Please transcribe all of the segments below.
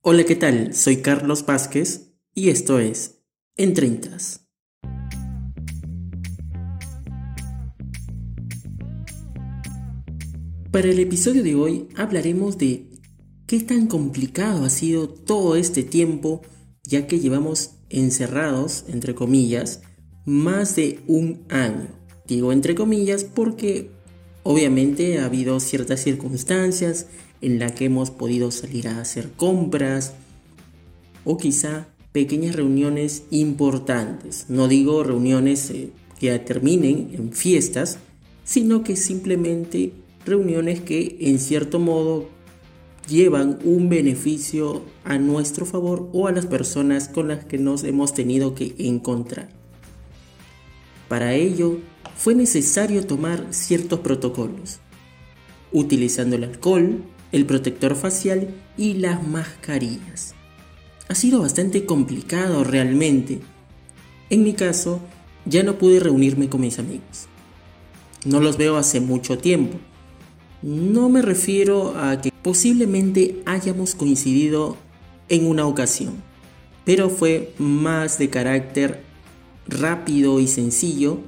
Hola, ¿qué tal? Soy Carlos Vázquez y esto es En Treintas. Para el episodio de hoy hablaremos de qué tan complicado ha sido todo este tiempo ya que llevamos encerrados, entre comillas, más de un año. Digo entre comillas porque obviamente ha habido ciertas circunstancias en las que hemos podido salir a hacer compras o quizá pequeñas reuniones importantes. No digo reuniones eh, que terminen en fiestas, sino que simplemente reuniones que en cierto modo llevan un beneficio a nuestro favor o a las personas con las que nos hemos tenido que encontrar. Para ello, fue necesario tomar ciertos protocolos, utilizando el alcohol, el protector facial y las mascarillas. Ha sido bastante complicado realmente. En mi caso, ya no pude reunirme con mis amigos. No los veo hace mucho tiempo. No me refiero a que posiblemente hayamos coincidido en una ocasión, pero fue más de carácter rápido y sencillo,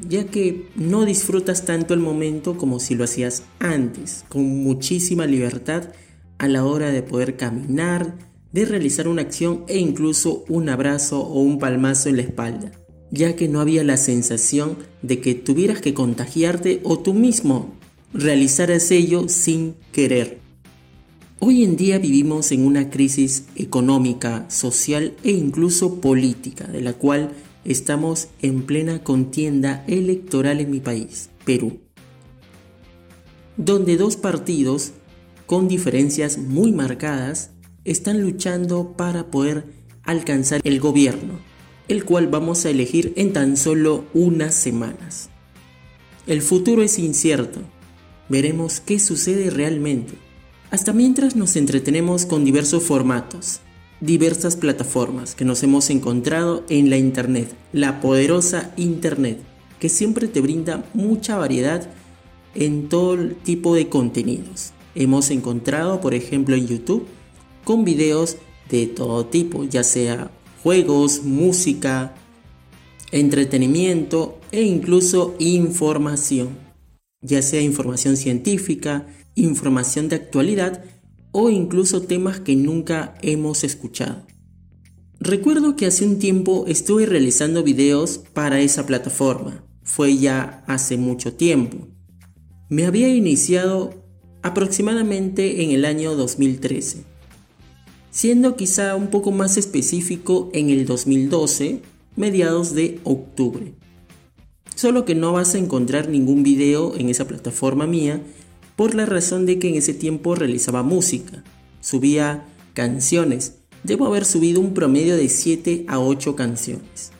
ya que no disfrutas tanto el momento como si lo hacías antes, con muchísima libertad a la hora de poder caminar, de realizar una acción e incluso un abrazo o un palmazo en la espalda, ya que no había la sensación de que tuvieras que contagiarte o tú mismo realizaras ello sin querer. Hoy en día vivimos en una crisis económica, social e incluso política, de la cual estamos en plena contienda electoral en mi país, Perú, donde dos partidos con diferencias muy marcadas están luchando para poder alcanzar el gobierno, el cual vamos a elegir en tan solo unas semanas. El futuro es incierto, veremos qué sucede realmente, hasta mientras nos entretenemos con diversos formatos, diversas plataformas que nos hemos encontrado en la Internet, la poderosa Internet, que siempre te brinda mucha variedad en todo tipo de contenidos. Hemos encontrado, por ejemplo, en YouTube, con videos de todo tipo, ya sea juegos, música, entretenimiento e incluso información, ya sea información científica, información de actualidad, o incluso temas que nunca hemos escuchado. Recuerdo que hace un tiempo estuve realizando videos para esa plataforma. Fue ya hace mucho tiempo. Me había iniciado aproximadamente en el año 2013, siendo quizá un poco más específico en el 2012, mediados de octubre. Solo que no vas a encontrar ningún video en esa plataforma mía por la razón de que en ese tiempo realizaba música, subía canciones, debo haber subido un promedio de 7 a 8 canciones,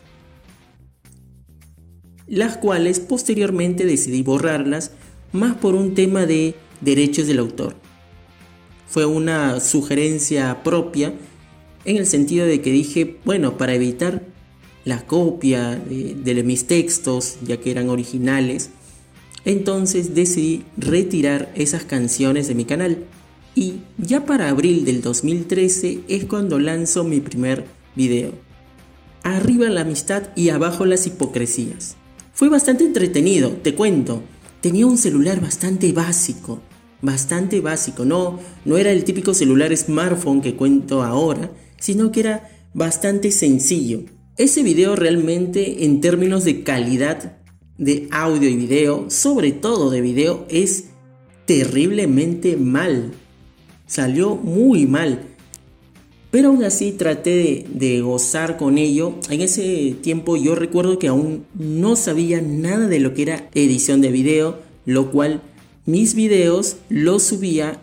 las cuales posteriormente decidí borrarlas más por un tema de derechos del autor. Fue una sugerencia propia en el sentido de que dije, bueno, para evitar la copia de, de mis textos, ya que eran originales, entonces decidí retirar esas canciones de mi canal. Y ya para abril del 2013 es cuando lanzo mi primer video. Arriba la amistad y abajo las hipocresías. Fue bastante entretenido, te cuento. Tenía un celular bastante básico, bastante básico. No, no era el típico celular smartphone que cuento ahora, sino que era bastante sencillo. Ese video realmente en términos de calidad de audio y video, sobre todo de video, es terriblemente mal. Salió muy mal. Pero aún así traté de, gozar con ello. En ese tiempo yo recuerdo que aún no sabía nada de lo que era edición de video, lo cual mis videos los subía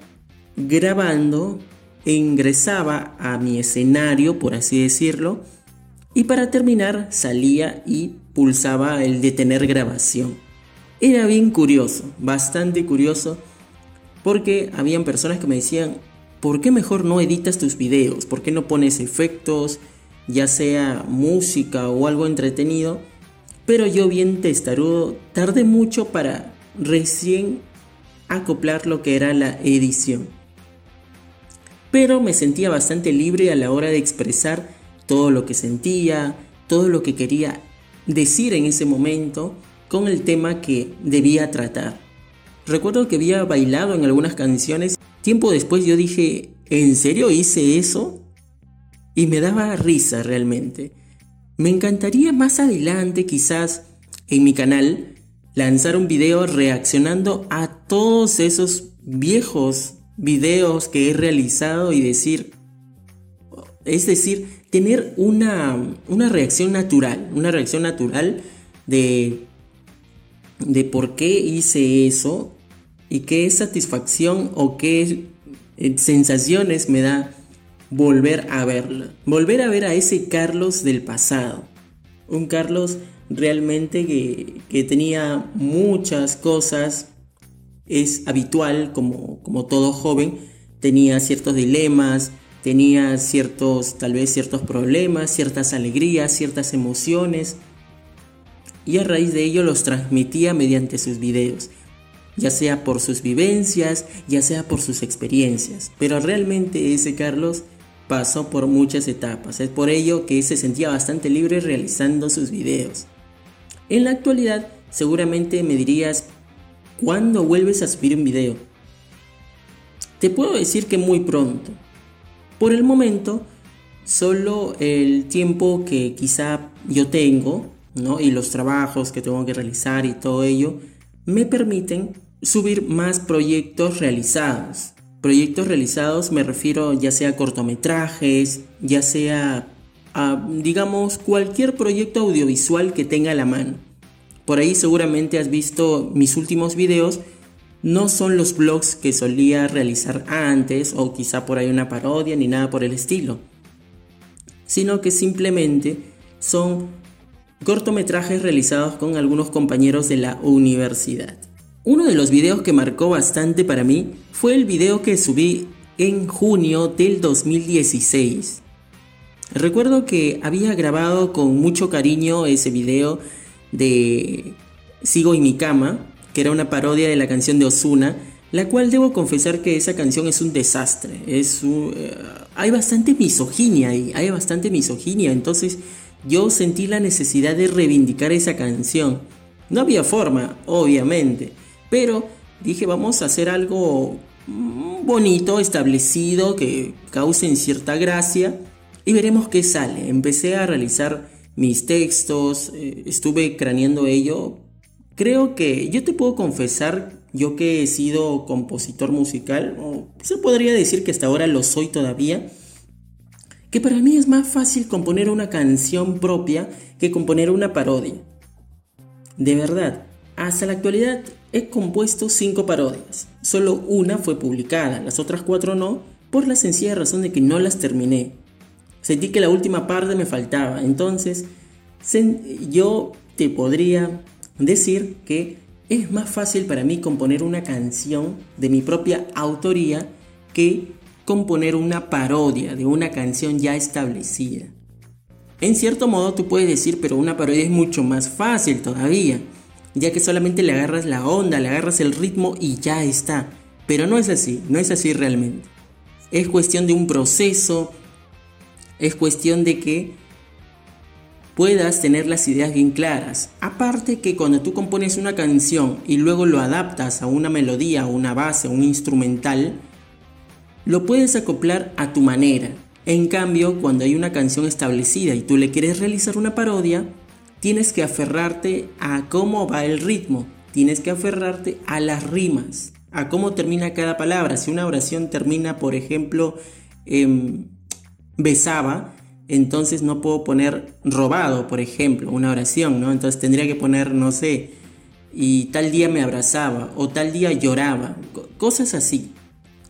grabando ingresaba a mi escenario, por así decirlo, y para terminar salía y pulsaba el detener grabación. Era bien curioso, bastante curioso, porque habían personas que me decían, ¿por qué mejor no editas tus videos? ¿Por qué no pones efectos, ya sea música o algo entretenido? Pero yo bien testarudo, tardé mucho para recién acoplar lo que era la edición. pero me sentía bastante libre a la hora de expresar todo lo que sentía, todo lo que quería decir en ese momento con el tema que debía tratar. Recuerdo que había bailado en algunas canciones. Tiempo después yo dije, ¿en serio hice eso? Y me daba risa realmente. Me encantaría más adelante quizás en mi canal lanzar un video reaccionando a todos esos viejos videos que he realizado y decir, es decir, tener una, una reacción natural, una reacción natural de, de por qué hice eso y qué satisfacción o qué eh, sensaciones me da volver a verlo. Volver a ver a ese Carlos del pasado. Un Carlos realmente que, que tenía muchas cosas. Es habitual, como, como todo joven, tenía ciertos dilemas, tenía ciertos, tal vez ciertos problemas, ciertas alegrías, ciertas emociones. Y a raíz de ello los transmitía mediante sus videos ya sea por sus vivencias, ya sea por sus experiencias. Pero realmente ese Carlos pasó por muchas etapas. Es por ello que se sentía bastante libre realizando sus videos. En la actualidad, seguramente me dirías, ¿cuándo vuelves a subir un video? Te puedo decir que muy pronto. Por el momento, solo el tiempo que quizá yo tengo, ¿no? Y los trabajos que tengo que realizar y todo ello, me permiten subir más proyectos realizados. Proyectos realizados me refiero ya sea cortometrajes, ya sea a, digamos, cualquier proyecto audiovisual que tenga a la mano. Por ahí seguramente has visto mis últimos videos. No son los blogs que solía realizar antes o quizá por ahí una parodia ni nada por el estilo. Sino que simplemente son cortometrajes realizados con algunos compañeros de la universidad. Uno de los videos que marcó bastante para mí fue el video que subí en junio del 2016. Recuerdo que había grabado con mucho cariño ese video de Sigo en mi cama, que era una parodia de la canción de Osuna, la cual debo confesar que esa canción es un desastre. Es eh, hay bastante misoginia ahí, hay bastante misoginia, entonces yo sentí la necesidad de reivindicar esa canción. No había forma, obviamente pero dije, vamos a hacer algo mm, bonito, establecido, que cause cierta gracia y veremos qué sale. Empecé a realizar mis textos, eh, estuve craneando ello. Creo que yo te puedo confesar, yo que he sido compositor musical, o se podría decir que hasta ahora lo soy todavía, que para mí es más fácil componer una canción propia que componer una parodia. De verdad, hasta la actualidad he compuesto cinco parodias. Solo una fue publicada, las otras cuatro no, por la sencilla razón de que no las terminé. Sentí que la última parte me faltaba, entonces yo te podría decir que es más fácil para mí componer una canción de mi propia autoría que componer una parodia de una canción ya establecida. En cierto modo tú puedes decir, pero una parodia es mucho más fácil todavía ya que solamente le agarras la onda, le agarras el ritmo y ya está. Pero no es así, no es así realmente. Es cuestión de un proceso, es cuestión de que puedas tener las ideas bien claras. Aparte que cuando tú compones una canción y luego lo adaptas a una melodía, una base, un instrumental, lo puedes acoplar a tu manera. En cambio, cuando hay una canción establecida y tú le quieres realizar una parodia, tienes que aferrarte a cómo va el ritmo, tienes que aferrarte a las rimas, a cómo termina cada palabra. Si una oración termina, por ejemplo, en besaba, entonces no puedo poner robado, por ejemplo, una oración, ¿no? Entonces tendría que poner, no sé, y tal día me abrazaba o tal día lloraba, cosas así.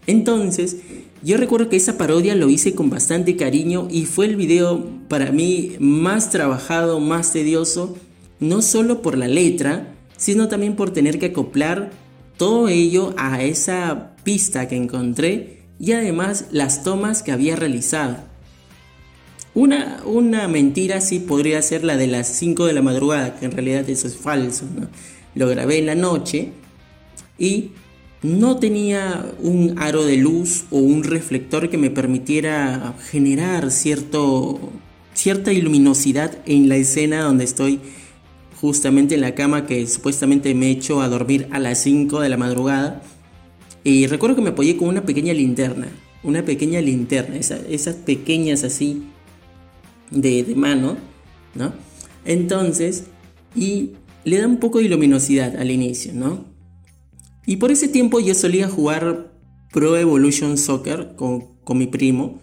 Entonces, yo recuerdo que esa parodia lo hice con bastante cariño y fue el video para mí más trabajado, más tedioso, no solo por la letra, sino también por tener que acoplar todo ello a esa pista que encontré y además las tomas que había realizado. Una, una mentira sí podría ser la de las 5 de la madrugada, que en realidad eso es falso. Lo grabé en la noche y no tenía un aro de luz o un reflector que me permitiera generar cierto, cierta luminosidad en la escena donde estoy justamente en la cama que supuestamente me echo a dormir a las 5 de la madrugada. Y recuerdo que me apoyé con una pequeña linterna, una pequeña linterna, esas pequeñas así de, mano, ¿no? Entonces, y le da un poco de luminosidad al inicio, ¿no? Y por ese tiempo yo solía jugar Pro Evolution Soccer con, mi primo.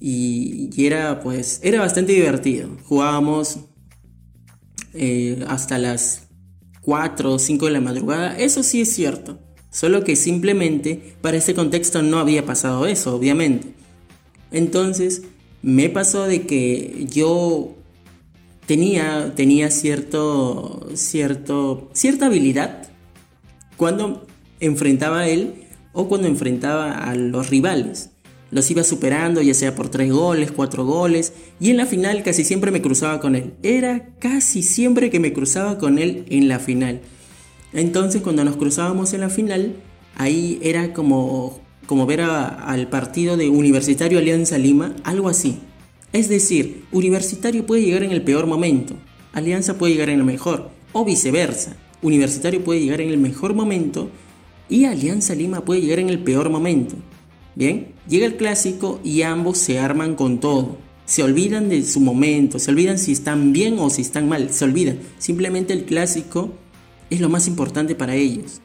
Y, era pues, era bastante divertido. Jugábamos eh, hasta las 4 o 5 de la madrugada. Eso sí es cierto. Solo que simplemente para ese contexto no había pasado eso, obviamente. Entonces me pasó de que yo tenía, tenía cierto, cierto, cierta habilidad cuando enfrentaba a él o cuando enfrentaba a los rivales. Los iba superando, ya sea por tres goles, cuatro goles, y en la final casi siempre me cruzaba con él. Era casi siempre que me cruzaba con él en la final. Entonces cuando nos cruzábamos en la final, ahí era como, como ver al partido de Universitario Alianza Lima, algo así. Es decir, Universitario puede llegar en el peor momento, Alianza puede llegar en el mejor, o viceversa. Universitario puede llegar en el mejor momento y Alianza Lima puede llegar en el peor momento. Bien, llega el clásico y ambos se arman con todo. Se olvidan de su momento, se olvidan si están bien o si están mal, se olvidan. Simplemente el clásico es lo más importante para ellos.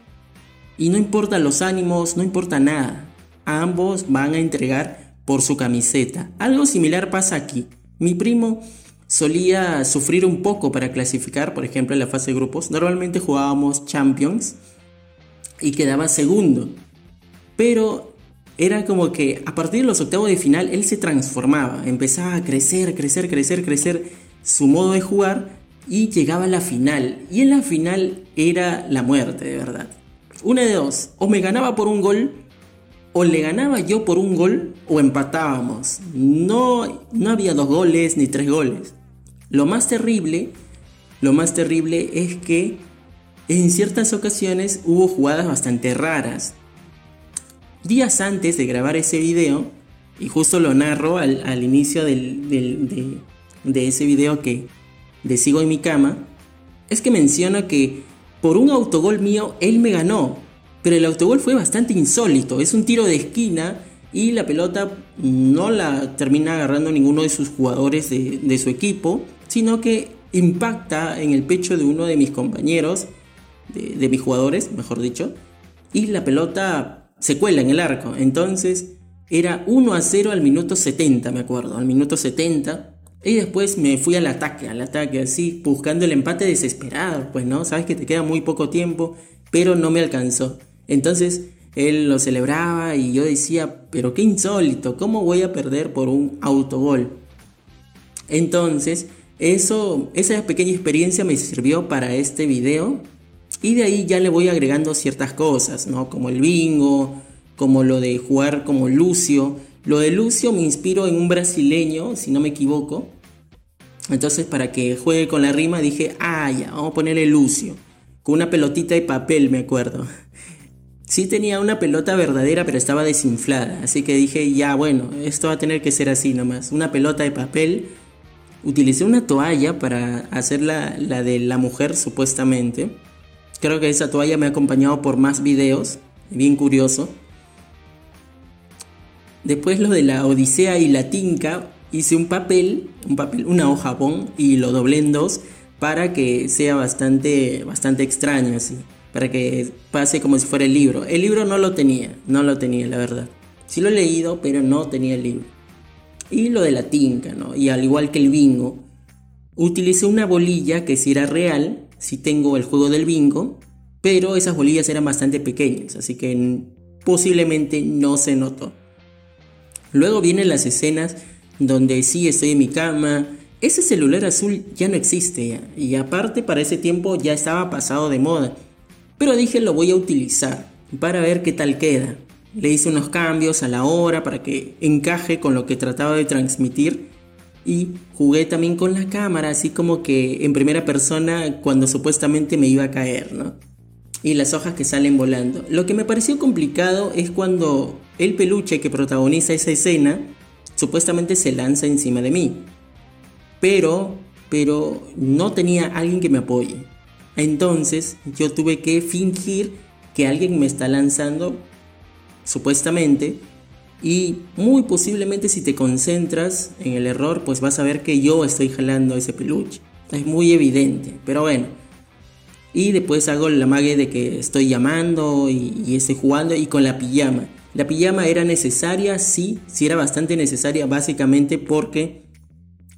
Y no importa los ánimos, no importa nada. Ambos van a entregar por su camiseta. Algo similar pasa aquí. Mi primo solía sufrir un poco para clasificar, por ejemplo, en la fase de grupos. Normalmente jugábamos Champions y quedaba segundo. Pero era como que a partir de los octavos de final él se transformaba, empezaba a crecer, crecer, crecer, crecer su modo de jugar y llegaba a la final. Y en la final era la muerte, de verdad. Una de dos, o me ganaba por un gol, o le ganaba yo por un gol, o empatábamos. No, no había dos goles ni tres goles. Lo más terrible, lo más terrible es que en ciertas ocasiones hubo jugadas bastante raras. Días antes de grabar ese video, y justo lo narro al, inicio de, ese video que de Sigo en mi cama, es que menciona que por un autogol mío él me ganó, pero el autogol fue bastante insólito, es un tiro de esquina y la pelota no la termina agarrando ninguno de sus jugadores de, de su equipo, sino que impacta en el pecho de uno de mis compañeros, de, mis jugadores, mejor dicho, y la pelota se cuela en el arco. Entonces era 1 a 0 al minuto 70, me acuerdo, al minuto 70. Y después me fui al ataque, al ataque así, buscando el empate desesperado, pues no, sabes que te queda muy poco tiempo, pero no me alcanzó. Entonces él lo celebraba y yo decía, pero qué insólito, ¿cómo voy a perder por un autogol? Entonces eso, esa pequeña experiencia me sirvió para este video y de ahí ya le voy agregando ciertas cosas, ¿no? Como el bingo, como lo de jugar como Lucio. Lo de Lucio me inspiró en un brasileño, si no me equivoco. Entonces para que juegue con la rima dije, ah, ya, vamos a ponerle Lucio. Con una pelotita de papel, me acuerdo. Sí tenía una pelota verdadera, pero estaba desinflada. Así que dije, ya, bueno, esto va a tener que ser así nomás. Una pelota de papel utilicé una toalla para hacer la, de la mujer supuestamente. Creo que esa toalla me ha acompañado por más videos, bien curioso. Después lo de la Odisea y la Tinca, hice un papel, un papel, una hoja bon y lo doblé en dos para que sea bastante, bastante extraño así, para que pase como si fuera el libro. El libro no lo tenía, no lo tenía la verdad. Sí lo he leído, pero no tenía el libro. Y lo de la tinca, ¿no? Y al igual que el bingo, utilicé una bolilla que si era real, si tengo el juego del bingo, pero esas bolillas eran bastante pequeñas, así que posiblemente no se notó. Luego vienen las escenas donde sí estoy en mi cama, ese celular azul ya no existe ya, y aparte para ese tiempo ya estaba pasado de moda, pero dije lo voy a utilizar para ver qué tal queda. Le hice unos cambios a la hora para que encaje con lo que trataba de transmitir y jugué también con la cámara, así como que en primera persona cuando supuestamente me iba a caer, ¿no? y las hojas que salen volando. Lo que me pareció complicado es cuando el peluche que protagoniza esa escena supuestamente se lanza encima de mí. Pero, pero no tenía alguien que me apoye. Entonces yo tuve que fingir que alguien me está lanzando, supuestamente, y muy posiblemente si te concentras en el error, pues vas a ver que yo estoy jalando ese peluche. Es muy evidente, pero bueno. Y después hago la mague de que estoy llamando y, estoy jugando y con la pijama. La pijama era necesaria, sí, sí era bastante necesaria, básicamente porque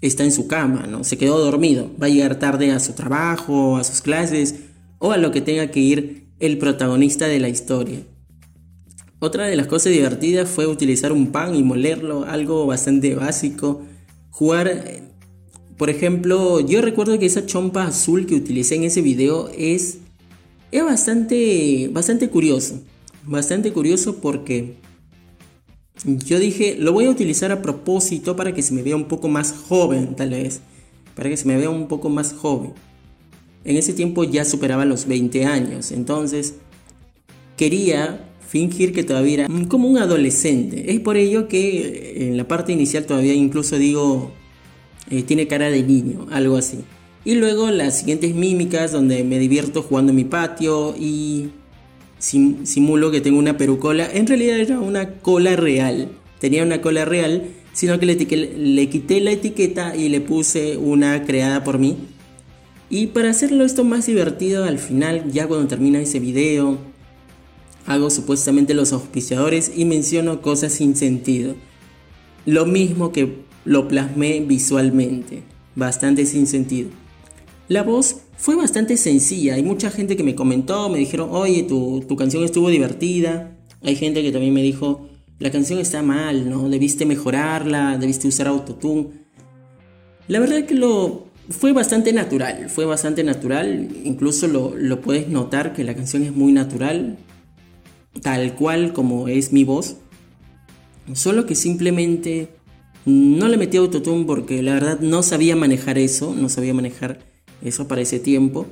está en su cama, ¿no? Se quedó dormido. Va a llegar tarde a su trabajo, a sus clases o a lo que tenga que ir el protagonista de la historia. Otra de las cosas divertidas fue utilizar un pan y molerlo, algo bastante básico. Jugar, por ejemplo, yo recuerdo que esa chompa azul que utilicé en ese video es, es bastante, bastante curioso. Bastante curioso porque yo dije, lo voy a utilizar a propósito para que se me vea un poco más joven, tal vez. Para que se me vea un poco más joven. En ese tiempo ya superaba los 20 años, entonces quería fingir que todavía era como un adolescente. Es por ello que en la parte inicial todavía incluso digo, eh, tiene cara de niño, algo así. Y luego las siguientes mímicas donde me divierto jugando en mi patio y simulo que tengo una perucola. En realidad era una cola real. Tenía una cola real, sino que le, le quité la etiqueta y le puse una creada por mí. Y para hacerlo esto más divertido, al final, ya cuando termina ese video, hago supuestamente los auspiciadores y menciono cosas sin sentido. Lo mismo que lo plasmé visualmente, bastante sin sentido. La voz fue bastante sencilla, hay mucha gente que me comentó, me dijeron, oye, tu, tu canción estuvo divertida. Hay gente que también me dijo, la canción está mal, ¿no? Debiste mejorarla, debiste usar autotune. La verdad que lo fue bastante natural, fue bastante natural, incluso lo, lo puedes notar que la canción es muy natural, tal cual como es mi voz. Solo que simplemente no le metí autotune porque la verdad no sabía manejar eso, no sabía manejar eso para ese tiempo.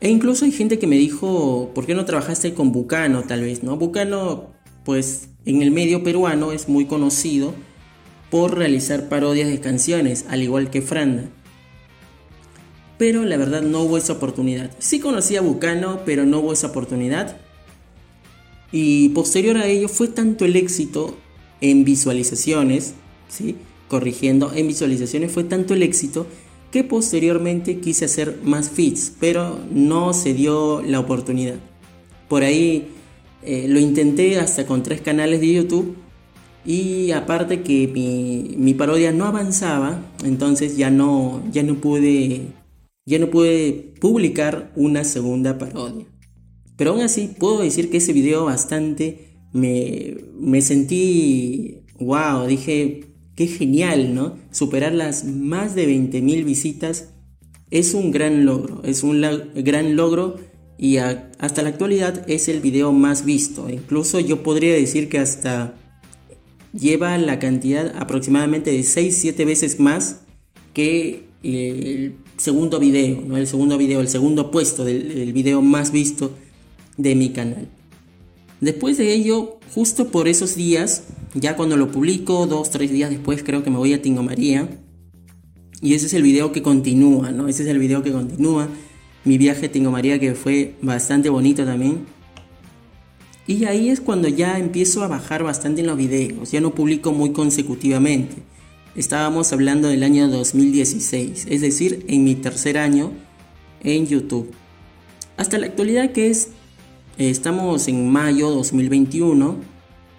E incluso hay gente que me dijo, ¿por qué no trabajaste con Bucano tal vez? ¿no? Bucano, pues en el medio peruano es muy conocido por realizar parodias de canciones, al igual que Franda. Pero la verdad no hubo esa oportunidad. Sí conocí a Bucano, pero no hubo esa oportunidad. Y posterior a ello fue tanto el éxito en visualizaciones, ¿sí? corrigiendo, en visualizaciones fue tanto el éxito que posteriormente quise hacer más feeds, pero no se dio la oportunidad. Por ahí eh, lo intenté hasta con tres canales de YouTube y aparte que mi, mi, parodia no avanzaba, entonces ya no, ya no pude ya no pude publicar una segunda parodia. Pero aún así puedo decir que ese video bastante me, me sentí, wow, dije, qué genial, ¿no? Superar las más de 20.000 visitas es un gran logro, es un gran logro y hasta la actualidad es el video más visto. Incluso yo podría decir que hasta lleva la cantidad aproximadamente de 6-7 veces más que el segundo video, ¿no? El segundo video, el segundo puesto del video más visto de mi canal. Después de ello, justo por esos días, ya cuando lo publico, dos, tres días después creo que me voy a Tingo María. Y ese es el video que continúa, ¿no? Ese es el video que continúa. Mi viaje a Tingo María que fue bastante bonito también. Y ahí es cuando ya empiezo a bajar bastante en los videos. Ya no publico muy consecutivamente. Estábamos hablando del año 2016, es decir, en mi tercer año en YouTube. Hasta la actualidad que es Estamos en mayo 2021.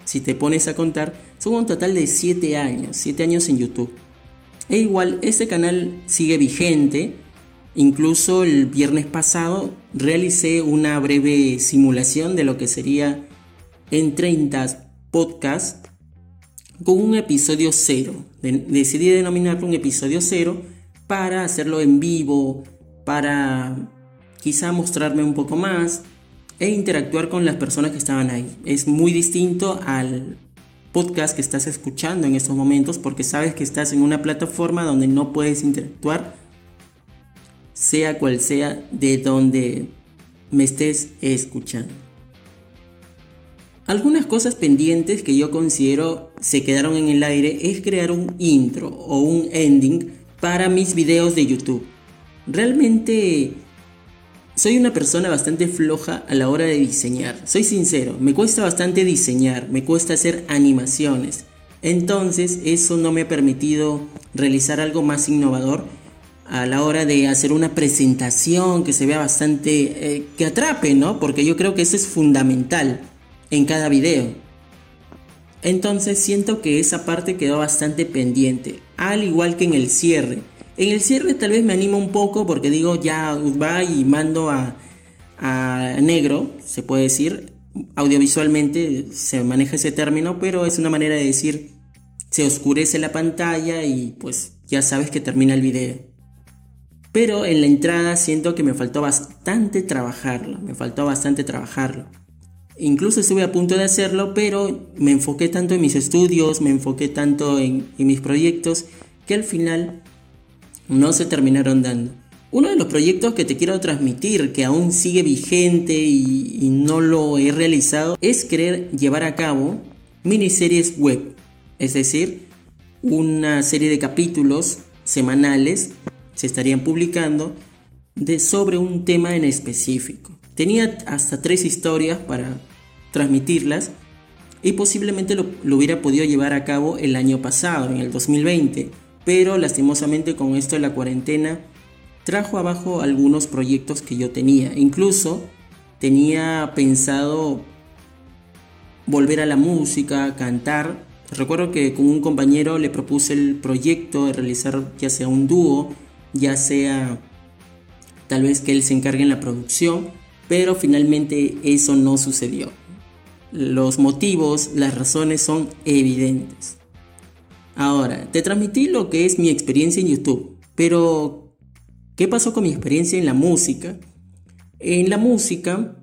Si te pones a contar, son un total de 7 años, 7 años en YouTube. E igual, este canal sigue vigente. Incluso el viernes pasado realicé una breve simulación de lo que sería en 30 podcasts con un episodio cero. decidí denominarlo un episodio cero para hacerlo en vivo, para quizá mostrarme un poco más, e interactuar con las personas que estaban ahí. Es muy distinto al podcast que estás escuchando en estos momentos porque sabes que estás en una plataforma donde no puedes interactuar, sea cual sea de donde me estés escuchando. Algunas cosas pendientes que yo considero se quedaron en el aire es crear un intro o un ending para mis videos de YouTube. Realmente soy una persona bastante floja a la hora de diseñar. Soy sincero, me cuesta bastante diseñar, me cuesta hacer animaciones. Entonces eso no me ha permitido realizar algo más innovador a la hora de hacer una presentación que se vea bastante, eh, que atrape, ¿no? Porque yo creo que eso es fundamental en cada video. Entonces siento que esa parte quedó bastante pendiente, al igual que en el cierre. En el cierre tal vez me animo un poco porque digo ya va y mando a, negro, se puede decir. Audiovisualmente se maneja ese término, pero es una manera de decir se oscurece la pantalla y pues ya sabes que termina el video. Pero en la entrada siento que me faltó bastante trabajarlo, me faltó bastante trabajarlo. Incluso estuve a punto de hacerlo, pero me enfoqué tanto en mis estudios, me enfoqué tanto en, mis proyectos, que al final no se terminaron dando. Uno de los proyectos que te quiero transmitir, que aún sigue vigente y, no lo he realizado, es querer llevar a cabo miniseries web. Es decir, una serie de capítulos semanales se estarían publicando de, sobre un tema en específico. Tenía hasta tres historias para transmitirlas y posiblemente lo, hubiera podido llevar a cabo el año pasado, en el 2020, pero lastimosamente con esto de la cuarentena trajo abajo algunos proyectos que yo tenía. Incluso tenía pensado volver a la música, cantar. Recuerdo que con un compañero le propuse el proyecto de realizar ya sea un dúo, ya sea tal vez que él se encargue en la producción pero finalmente eso no sucedió. Los motivos, las razones son evidentes. Ahora, te transmití lo que es mi experiencia en YouTube, pero ¿qué pasó con mi experiencia en la música? En la música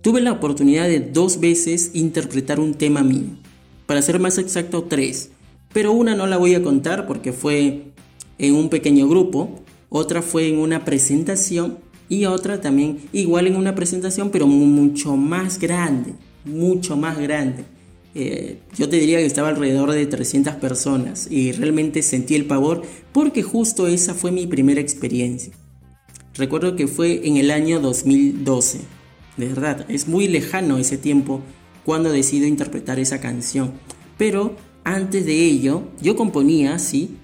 tuve la oportunidad de dos veces interpretar un tema mío, para ser más exacto tres, pero una no la voy a contar porque fue en un pequeño grupo, otra fue en una presentación y otra también igual en una presentación, pero mucho más grande, mucho más grande. Eh, yo te diría que estaba alrededor de 300 personas y realmente sentí el pavor porque justo esa fue mi primera experiencia. Recuerdo que fue en el año 2012. De verdad, es muy lejano ese tiempo cuando decido interpretar esa canción. Pero antes de ello, yo componía, sí,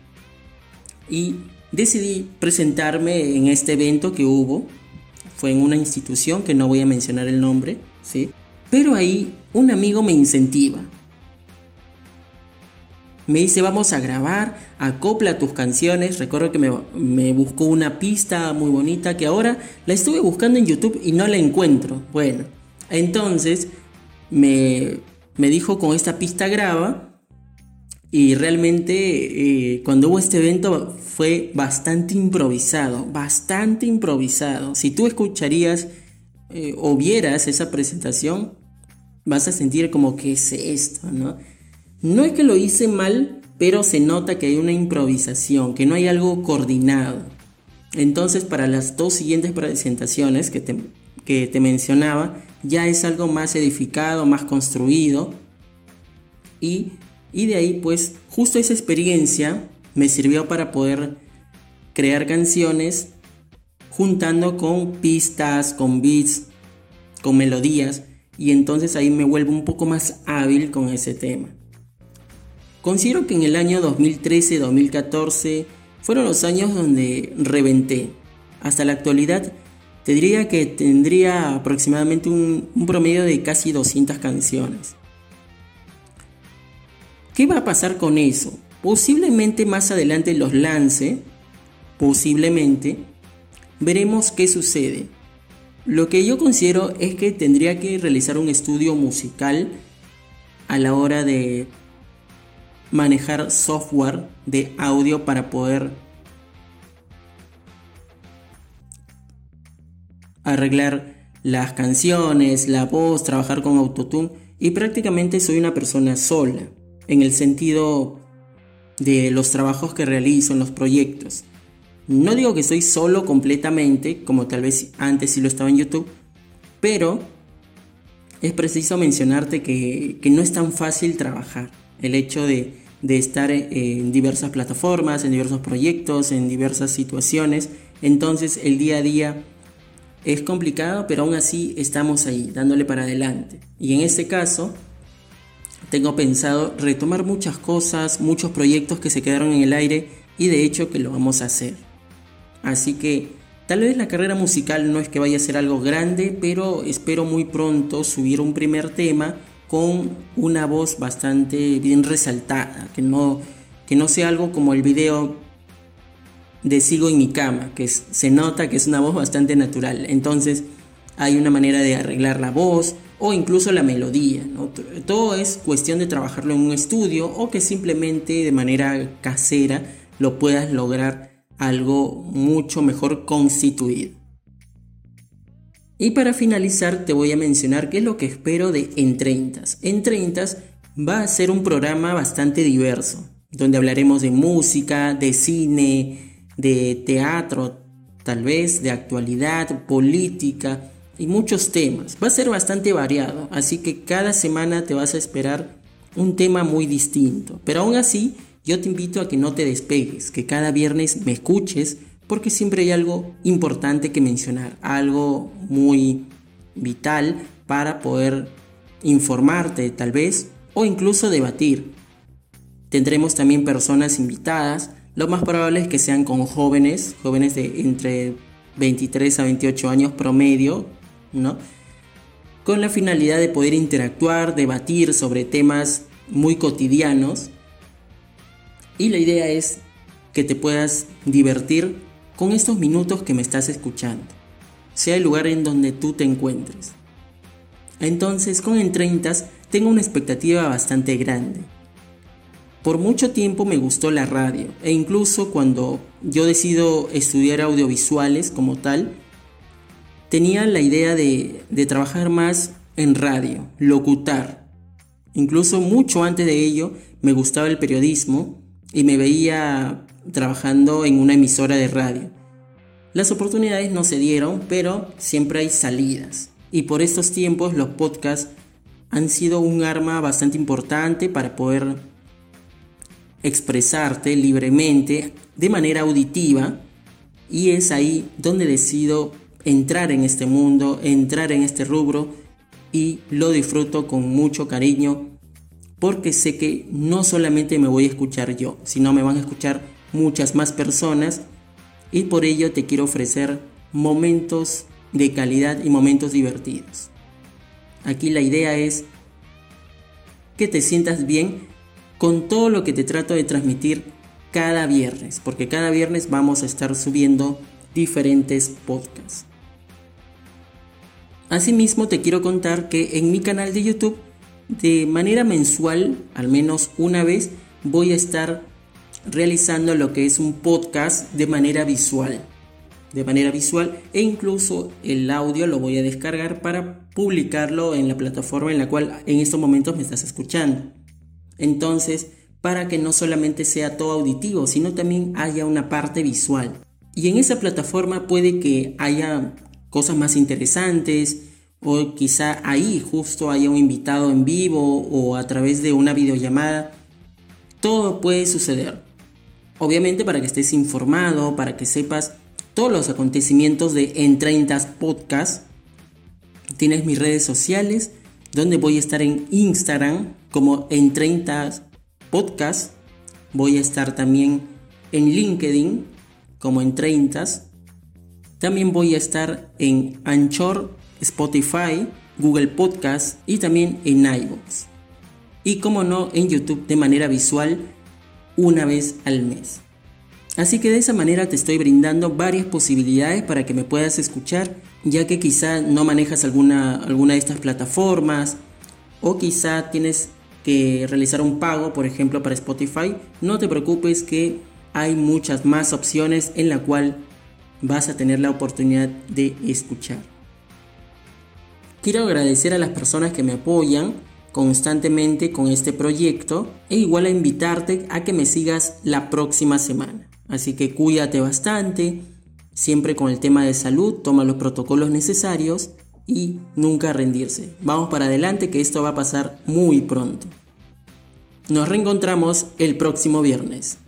y decidí presentarme en este evento que hubo. Fue en una institución que no voy a mencionar el nombre, ¿sí? Pero ahí un amigo me incentiva. Me dice, vamos a grabar, acopla tus canciones. Recuerdo que me, me, buscó una pista muy bonita que ahora la estuve buscando en YouTube y no la encuentro. Bueno, entonces me, me dijo con esta pista graba y realmente eh, cuando hubo este evento fue bastante improvisado, bastante improvisado. Si tú escucharías eh, o vieras esa presentación, vas a sentir como que es esto, ¿no? No es que lo hice mal, pero se nota que hay una improvisación, que no hay algo coordinado. Entonces para las dos siguientes presentaciones que te, que te mencionaba, ya es algo más edificado, más construido y y de ahí pues justo esa experiencia me sirvió para poder crear canciones juntando con pistas, con beats, con melodías y entonces ahí me vuelvo un poco más hábil con ese tema. Considero que en el año 2013-2014 fueron los años donde reventé. Hasta la actualidad te diría que tendría aproximadamente un, un promedio de casi 200 canciones. ¿Qué va a pasar con eso? Posiblemente más adelante los lance, posiblemente, veremos qué sucede. Lo que yo considero es que tendría que realizar un estudio musical a la hora de manejar software de audio para poder arreglar las canciones, la voz, trabajar con autotune y prácticamente soy una persona sola en el sentido de los trabajos que realizo en los proyectos. No digo que estoy solo completamente, como tal vez antes sí lo estaba en YouTube, Pero es preciso mencionarte que, no es tan fácil trabajar. El hecho de, estar en diversas plataformas, en diversos proyectos, en diversas situaciones. Entonces el día a día es complicado, pero aún así estamos ahí, dándole para adelante. Y en este caso, tengo pensado retomar muchas cosas, muchos proyectos que se quedaron en el aire y de hecho que lo vamos a hacer. Así que Tal vez la carrera musical no es que vaya a ser algo grande, pero espero muy pronto subir un primer tema con una voz bastante bien resaltada, que no, que no sea algo como el video de Sigo en mi cama, que se nota que es una voz bastante natural. Entonces hay una manera de arreglar la voz o incluso la melodía. Todo es cuestión de trabajarlo en un estudio o que simplemente de manera casera lo puedas lograr algo mucho mejor constituido. Y para finalizar te voy a mencionar qué es lo que espero de En 30. En 30 va a ser un programa bastante diverso, donde hablaremos de música, de cine, de teatro, tal vez de actualidad, política y muchos temas. Va a ser bastante variado, así que cada semana te vas a esperar un tema muy distinto, pero aún así yo te invito a que no te despegues, que cada viernes me escuches, porque siempre hay algo importante que mencionar, algo muy vital para poder informarte tal vez o incluso debatir. Tendremos también personas invitadas, lo más probable es que sean con jóvenes, jóvenes de entre 23 a 28 años promedio, ¿no? Con la finalidad de poder interactuar, debatir sobre temas muy cotidianos y la idea es que te puedas divertir con estos minutos que me estás escuchando, sea el lugar en donde tú te encuentres. Entonces, con En tengo una expectativa bastante grande. Por mucho tiempo me gustó la radio e incluso cuando yo decido estudiar audiovisuales como tal, tenía la idea de, de trabajar más en radio, locutar. Incluso mucho antes de ello me gustaba el periodismo y me veía trabajando en una emisora de radio. Las oportunidades no se dieron, pero siempre hay salidas. Y por estos tiempos los podcasts han sido un arma bastante importante para poder expresarte libremente de manera auditiva. Y es ahí donde decido entrar en este mundo, entrar en este rubro y lo disfruto con mucho cariño porque sé que no solamente me voy a escuchar yo, sino me van a escuchar muchas más personas y por ello te quiero ofrecer momentos de calidad y momentos divertidos. Aquí la idea es que te sientas bien con todo lo que te trato de transmitir cada viernes, porque cada viernes vamos a estar subiendo diferentes podcasts. Asimismo te quiero contar que en mi canal de YouTube de manera mensual, al menos una vez, voy a estar realizando lo que es un podcast de manera visual. De manera visual e incluso el audio lo voy a descargar para publicarlo en la plataforma en la cual en estos momentos me estás escuchando. Entonces, para que no solamente sea todo auditivo, sino también haya una parte visual. Y en esa plataforma puede que haya cosas más interesantes, o quizá ahí justo haya un invitado en vivo o a través de una videollamada. Todo puede suceder. Obviamente para que estés informado, para que sepas todos los acontecimientos de En 30 Podcast, tienes mis redes sociales, donde voy a estar en Instagram como En 30 Podcast. Voy a estar también en LinkedIn como En 30. También voy a estar en Anchor Spotify, Google Podcast y también en iVoox. Y como no, en YouTube de manera visual una vez al mes. Así que de esa manera te estoy brindando varias posibilidades para que me puedas escuchar, ya que quizá no manejas alguna, alguna de estas plataformas o quizá tienes que realizar un pago, por ejemplo, para Spotify. No te preocupes que hay muchas más opciones en la cual vas a tener la oportunidad de escuchar. Quiero agradecer a las personas que me apoyan constantemente con este proyecto e igual a invitarte a que me sigas la próxima semana. Así que cuídate bastante, siempre con el tema de salud, toma los protocolos necesarios y nunca rendirse. Vamos para adelante que esto va a pasar muy pronto. Nos reencontramos el próximo viernes.